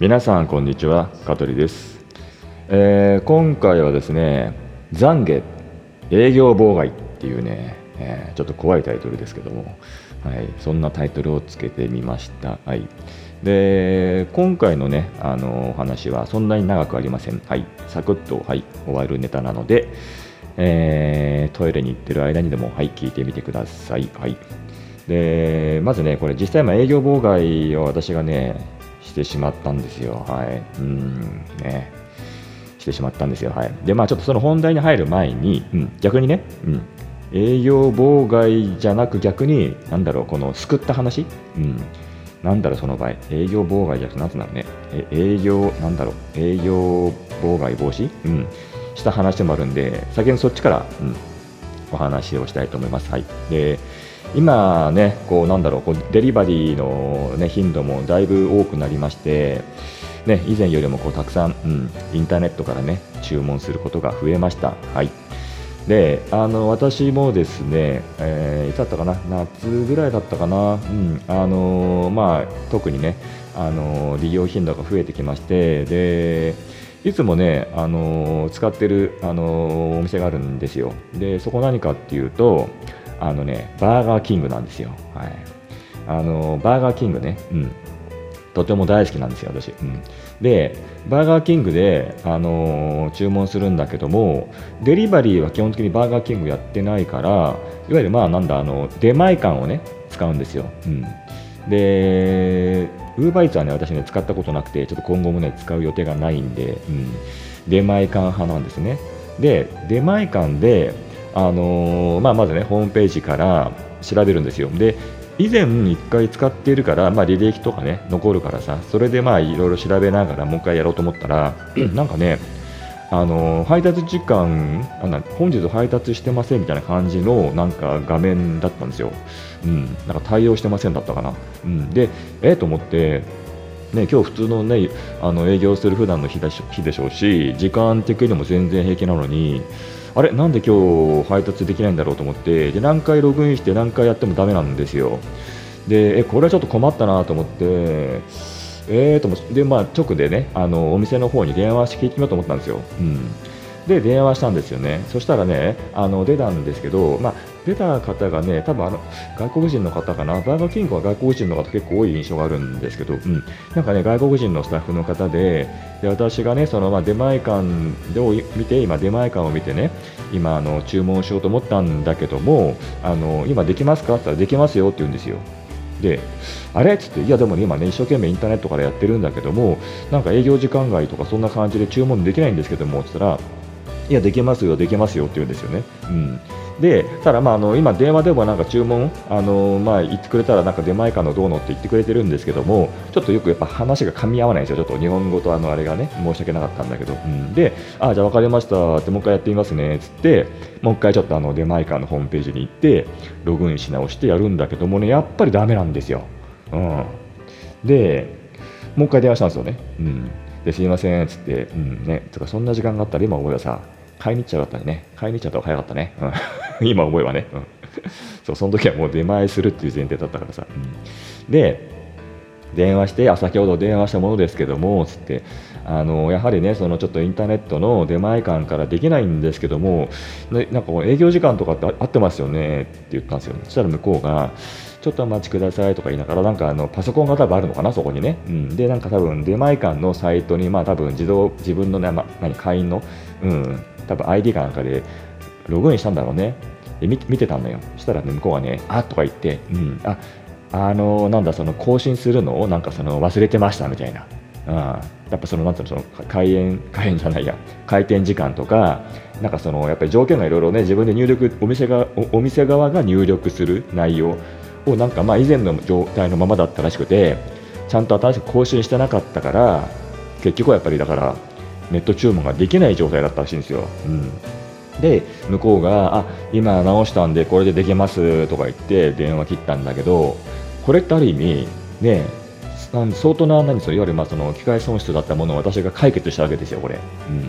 皆さんこんにちは。香取です、えー、今回はですね懺悔営業妨害っていうね、えー、ちょっと怖いタイトルですけども、はい、そんなタイトルをつけてみました、はい、で今回のねあのお話はそんなに長くありません、はい、サクッと、はい、終わるネタなので、えー、トイレに行ってる間にでも、はい、聞いてみてください、はい、でまずねこれ実際営業妨害を私がねしてしまったんですよ。はい。うん、ね。してしまったんですよ。はい。で、まあちょっとその本題に入る前に、うん、逆にね、うん、営業妨害じゃなく逆に、なんだろう、この救った話、うん、なんだろう、その場合、営業妨害じゃなくて、なんつうんだろうね、え営業、なんだろう、営業妨害防止、うん、した話でもあるんで、先にそっちから、うん、お話をしたいと思います。はい。で、今ね、こうなんだろう、こうデリバリーの、ね、頻度もだいぶ多くなりまして、ね、以前よりもこうたくさん、うん、インターネットからね注文することが増えました。はいであの私もですね、えー、いつだったかな、夏ぐらいだったかな、うんあのまあ、特にね、あの利用頻度が増えてきまして、でいつもね、あの使ってる、あのお店があるんですよ。でそこ何かっていうと、あのね、バーガーキングなんですよ。はい。あの、バーガーキングね、うん。とても大好きなんですよ、私。うん、で、バーガーキングで、あのー、注文するんだけども、デリバリーは基本的にバーガーキングやってないから、いわゆるまあなんだ、あの出前館をね、使うんですよ。うん、で、ウーバーイーツはね、私ね、使ったことなくて、ちょっと今後もね、使う予定がないんで、うん、出前館派なんですね。で、出前館で、あの、まあ、まずねホームページから調べるんですよ。で以前1回使っているから、まあ、履歴とかね残るからさそれでまあいろいろ調べながらもう1回やろうと思ったら なんかねあの、配達時間あな本日配達してませんみたいな感じのなんか画面だったんですよ、うん、なんか対応してませんだったかな、うん、でえー、と思ってね、今日普通の,、ね、あの営業する普段の日,だし日でしょうし時間的にも全然平気なのにあれなんで今日配達できないんだろうと思ってで何回ログインして何回やってもダメなんですよ。でえこれはちょっと困ったなと思ってえーとでまあ直でねあのお店の方に電話して聞いてみようと思ったんですよ、うん、で電話したんですよね。そしたらねあの出たんですけど、まあ、出た方がね、多分あの外国人の方かな、バーガーキングは外国人の方結構多い印象があるんですけど、うん、なんかね、外国人のスタッフの方で、で私がね、そのまあ出前館を見て、今、出前館を見てね、今あの、注文しようと思ったんだけども、あの今できますか？って言ったら、できますよって言うんですよ。で、あれ？っつって、いや、でもね、今ね、一生懸命インターネットからやってるんだけども、なんか営業時間外とかそんな感じで注文できないんですけども、つったら、いや、できますよ、できますよって言うんですよね。うん。でただ、まあ、あの今、電話でもなんか注文あの、まあ、言ってくれたらなんか出前館のどうのって言ってくれてるんですけどもちょっとよくやっぱ話が噛み合わないんですよ、ちょっと日本語とあのあれがね申し訳なかったんだけど、うん、であじゃあ分かりました。ってもう一回やってみますね。っつってもう一回ちょっとあの出前館のホームページに行ってログインし直してやるんだけどもねやっぱりだめなんですよ。うん、でもう一回電話したんですよね。うん、ですいません。っつって、うんね、とかそんな時間があったら今思えばさ買いに行っちゃうかったね。買いに行っちゃった方が早かったね。うん、今思えばね、うん。そう、その時はもう出前するっていう前提だったからさ。うん、で、電話して、あ、先ほど電話したものですけども、つって、あのやはりね、そのちょっとインターネットの出前館からできないんですけども、なんかこう営業時間とかって合ってますよねって言ったんですよ。そしたら向こうが、ちょっとお待ちくださいとか言いながら、なんかあのパソコンが多分あるのかな、そこにね。うん、で、なんか多分出前館のサイトに、まあ多分自動、自分のね、ま、何、会員の、うん、多分 ID かなんかでログインしたんだろうね。で見てたんだよ。そしたらね、向こうがね、あとか言って、うん、あ、あのなんだ、その更新するの？をなんかその忘れてましたみたいな。うん、やっぱその、なんていうの、その開園、開園じゃないや、開店時間とか、なんかその、やっぱり条件がいろいろね、自分で入力、お店がお店側が入力する内容を、なんかまあ以前の状態のままだったらしくて、ちゃんと新しく更新してなかったから、結局はやっぱりだから、ネット注文ができない状態だったらしいんですよ。うんで向こうがあ今直したんでこれでできますとか言って電話切ったんだけどこれってある意味ね相当な何そいわゆるまあその機械損失だったものを私が解決したわけですよ、これ。うん、だ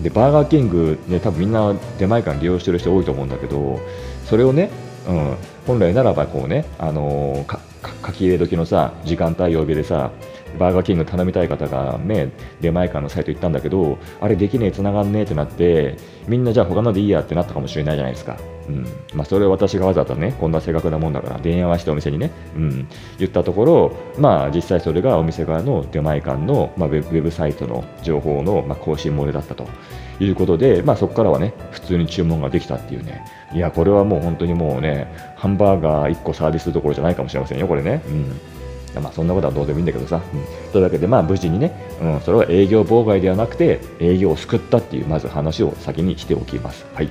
ってバーガーキング、ね、多分みんな出前館利用してる人多いと思うんだけどそれをね、うん、本来ならばこうね、あのー、書き入れ時のさ時間帯曜日でさバーガーキング頼みたい方がね出前館のサイト行ったんだけどあれできねえ繋がんねえってなってみんなじゃあ他のでいいやってなったかもしれないじゃないですか、うん。まあ、それを私がわざとねこんな正確なもんだから電話してお店にね、うん、言ったところまあ実際それがお店側の出前館の、まあ、ウェブサイトの情報の、まあ、更新漏れだったと。いうことで、まあ、そこからはね普通に注文ができたっていうね。いやこれはもう本当にもうねハンバーガー1個サービスどころじゃないかもしれませんよこれね。うん。まあ、そんなことはどうでもいいんだけどさ、うん、というわけで、まあ、無事にね、うん、それは営業妨害ではなくて営業を救ったっていうまず話を先にしておきます。はい、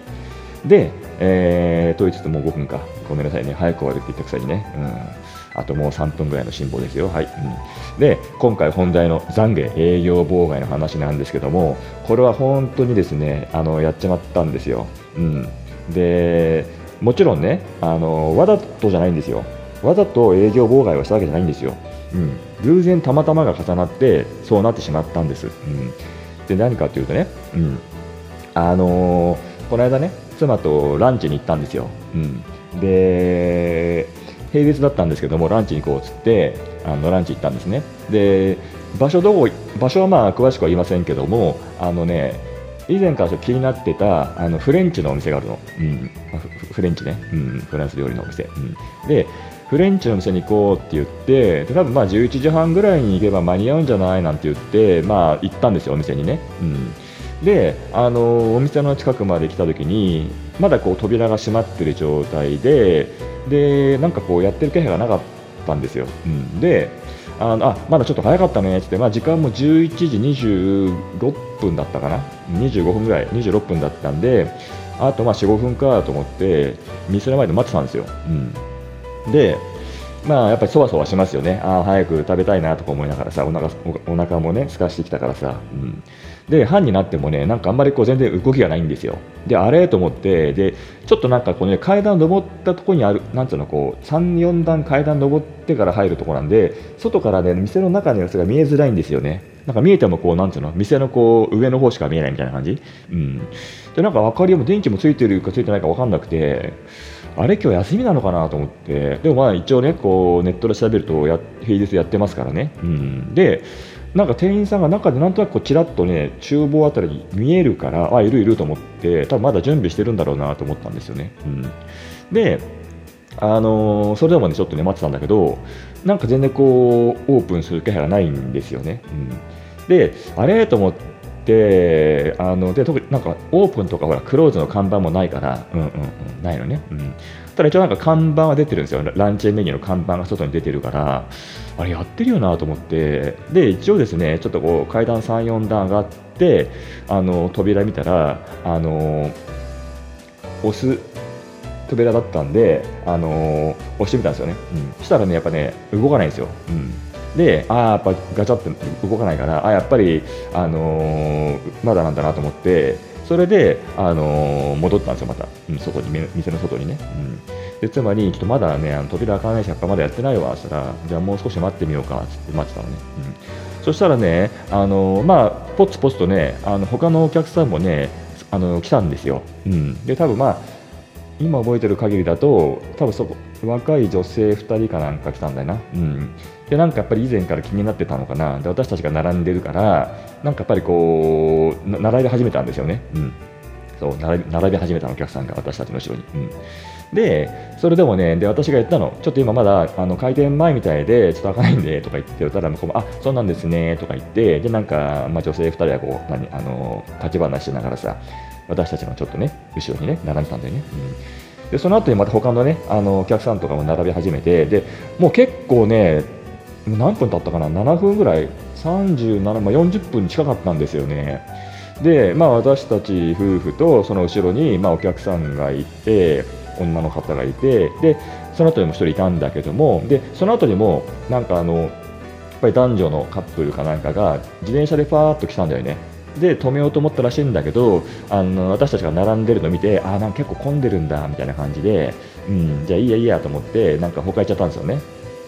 で、えー、と言いつつもう5分か。ごめんなさいね。早く終わるって言ったくせにね、うん、あともう3分ぐらいの辛抱ですよ。はい。うん、で今回本題の懺悔営業妨害の話なんですけどもこれは本当にですねあのやっちまったんですよ。うん、でもちろんねあのわざとじゃないんですよ。わざと営業妨害をしたわけじゃないんですよ。うん、偶然たまたまが重なってそうなってしまったんです。うん、で何かというとね、うん、あのー、この間ね妻とランチに行ったんですよ。うん、で平日だったんですけどもランチに行こうっつってあのランチ行ったんですね。で場所どこ場所はまあ詳しくは言いませんけどもあのね以前から気になってたあのフレンチのお店があるの、うん。フレンチね、うん、フランス料理のお店、うん、でフレンチの店に行こうって言ってで多分まあ11時半ぐらいに行けば間に合うんじゃないなんて言ってまあ行ったんですよお店にね、うん、であのお店の近くまで来た時にまだこう扉が閉まってる状態ででなんかこうやってる気配がなかったんですよ、うん、であのあまだちょっと早かったねって、まあ、時間も11時26分だったかな。25分ぐらい26分だったんであとまあ45分かと思って店の前で待ってたんですよ、うん。で、まあやっぱりそわそわしますよね。ああ、早く食べたいなとか思いながらさ、お腹お腹もね、空かしてきたからさ。うん、で、半になってもね、なんかあんまりこう全然動きがないんですよ。で、あれと思って、で、ちょっとなんかこうね、階段登ったところにある、なんつうの、こう、3、4段階段登ってから入るところなんで、外からね、店の中の様子が見えづらいんですよね。なんか見えてもこう、なんつうの、店のこう、上の方しか見えないみたいな感じ。うん。で、なんか明かりも電気もついてるかついてないか分かんなくて、あれ、今日休みなのかなと思って、でもまあ一応ね、こうネットで調べるとや、平日やってますからね。うん、で、なんか店員さんが中でなんとなくちらっとね、厨房あたりに見えるから、あ、いるいると思って、多分まだ準備してるんだろうなと思ったんですよね。うん、で、あのー、それでもね、ちょっとね、待ってたんだけど、なんか全然こう、オープンする気配がないんですよね。うん、で、あれと思って、であので特になんかオープンとかほらクローズの看板もないから、うんうんうん、ないのね、うん、ただ一応なんか看板は出てるんですよ。ランチメニューの看板が外に出てるからあれやってるよなと思って。で一応ですねちょっとこう階段3、4段上がってあの扉見たらあの押す扉だったんで、あの押してみたんですよね、うん、そしたらねやっぱね動かないんですよ、うん。であやっぱガチャって動かないからあやっぱり、あのー、まだなんだなと思ってそれで、あのー、戻ったんですよまた、うん、外に店の外にね、うん、でつまりちょっとまだねあの扉開かないしまだやってないわっつったらじゃあもう少し待ってみようかつって待ってたのね、うん、そしたらね、あのー、まあポツポツとねあの他のお客さんもねあの来たんですよ、うん、で多分まあ今覚えてる限りだと多分そこ若い女性2人かなんか来たんだよな、うん、でなんかやっぱり以前から気になってたのかな。で私たちが並んでるからなんかやっぱりこう並び始めたんですよね、うん、そう並び始めたお客さんが私たちの後ろに、うん、でそれでもねで私が言ったのちょっと今まだあの開店前みたいでちょっと開かないんでとか言ってたら向こうもあそうなんですねとか言ってでなんか、まあ、女性2人はこう何あの立ち話しながらさ私たちのちょっとね、後ろにね、並んでたんだよね。うん、でその後にまた他のね、あのお客さんとかも並び始めて、でもう結構ね、何分経ったかな、7分ぐらい、37、まあ、40分近かったんですよね。で、まあ、私たち夫婦とその後ろに、まあ、お客さんがいて、女の方がいて、でその後にも1人いたんだけども、でその後にも、なんかあの、やっぱり男女のカップルかなんかが自転車でファーっと来たんだよね。で止めようと思ったらしいんだけどあの私たちが並んでるの見てあなんか結構混んでるんだみたいな感じで、うん、じゃあいいやいいやと思ってなんか他行っちゃったんですよね。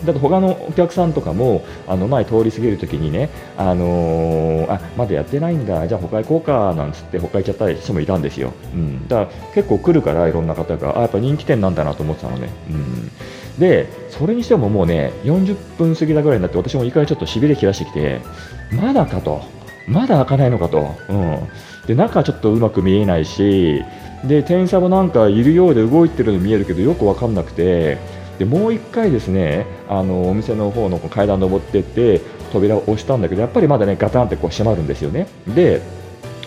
だと他のお客さんとかもあの前通り過ぎるときにね、あのー、あまだやってないんだ、じゃあ他行こうかなんつって他行っちゃった人もいたんですよ。うん、だから結構来るからいろんな方があやっぱ人気店なんだなと思ってたのね。うんでそれにしてももうね40分過ぎたぐらいになって私もいい加減ちょっとしびれ切らしてきてまだかとまだ開かないのかと、うん、で中はちょっとうまく見えないしで店員さんもなんかいるようで動いてるの見えるけどよく分かんなくて。でもう1回ですねあのお店の方の階段登ってって扉を押したんだけどやっぱりまだねガタンってこう閉まるんですよね。で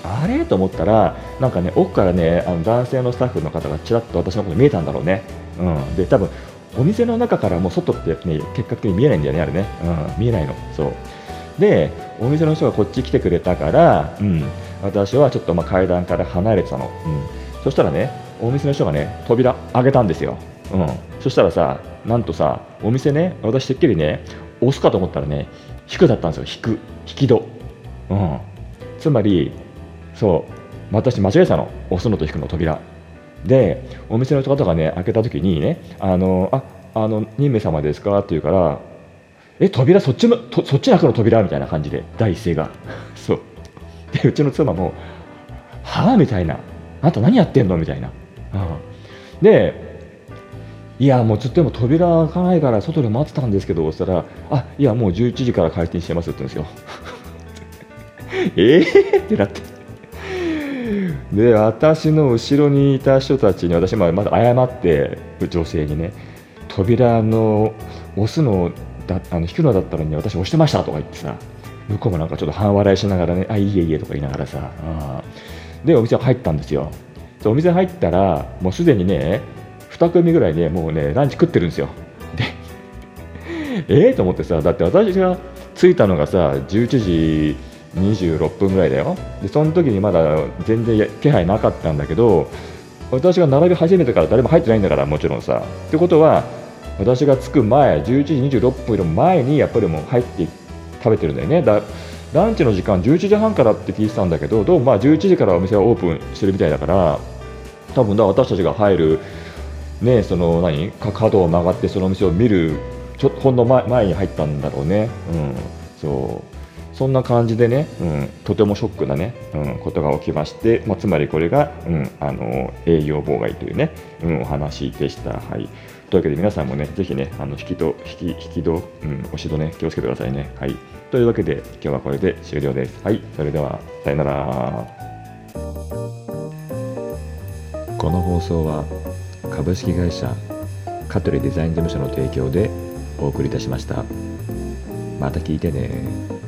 あれ？と思ったらなんかね奥からねあの男性のスタッフの方がちらっと私のこと見えたんだろうね、うん、で多分お店の中からもう外ってね結果的に見えないんだよねあれね、うん、見えないの。そう。でお店の人がこっち来てくれたから、うん、私はちょっとまあ階段から離れてたの、うん、そしたらねお店の人がね扉開けたんですよ、うん、そしたらさなんとさお店ね私てっきりね押すかと思ったらね引くだったんですよ。引く。引き戸、うん、つまりそう私間違えたの。押すのと引くの扉。でお店の方がね開けた時にねあのああの2名様ですか？って言うからえ扉そっちのとそっち開くの扉みたいな感じで第一声が。そう。でうちの妻もはあみたいな。あんた何やってんの？みたいな、うん、でいやもうずっとでも扉開かないから外で待ってたんですけどそしたらあいやもう11時から開店してますって言うんですよ。ええってなって。で私の後ろにいた人たちに私まだ謝って女性にね。扉の押すのだあの引くのだったのに私押してましたとか言ってさ向こうもなんかちょっと半笑いしながらねあいいえいいえとか言いながらさでお店入ったんですよ。お店入ったらもうすでにね2組ぐらいねもうねランチ食ってるんですよ。でええと思ってさだって私が着いたのがさ11時26分ぐらいだよ。でその時にまだ全然気配なかったんだけど私が並び始めてから誰も入ってないんだからもちろんさ。ってことは私が着く前11時26分より前にやっぱりもう入って食べてるんだよね。だランチの時間11時半からって聞いてたんだけどどうもまあ11時からお店はオープンしてるみたいだから多分だ私たちが入るねその何？角を曲がってそのお店を見るちょほんの前前に入ったんだろうね、うん、そう。そんな感じでね、うん、とてもショックなね、うん、ことが起きまして、まあ、つまりこれが、うん、あの営業妨害というね、うん、お話でした。はいというわけで皆さんもね、ぜひね、あの引き戸、引き、引き戸、うん、押し戸ね、気をつけてくださいね。はい。というわけで、今日はこれで終了です。はい。それでは、さよなら。この放送は、株式会社香取デザイン事務所の提供でお送りいたしました。また聞いてね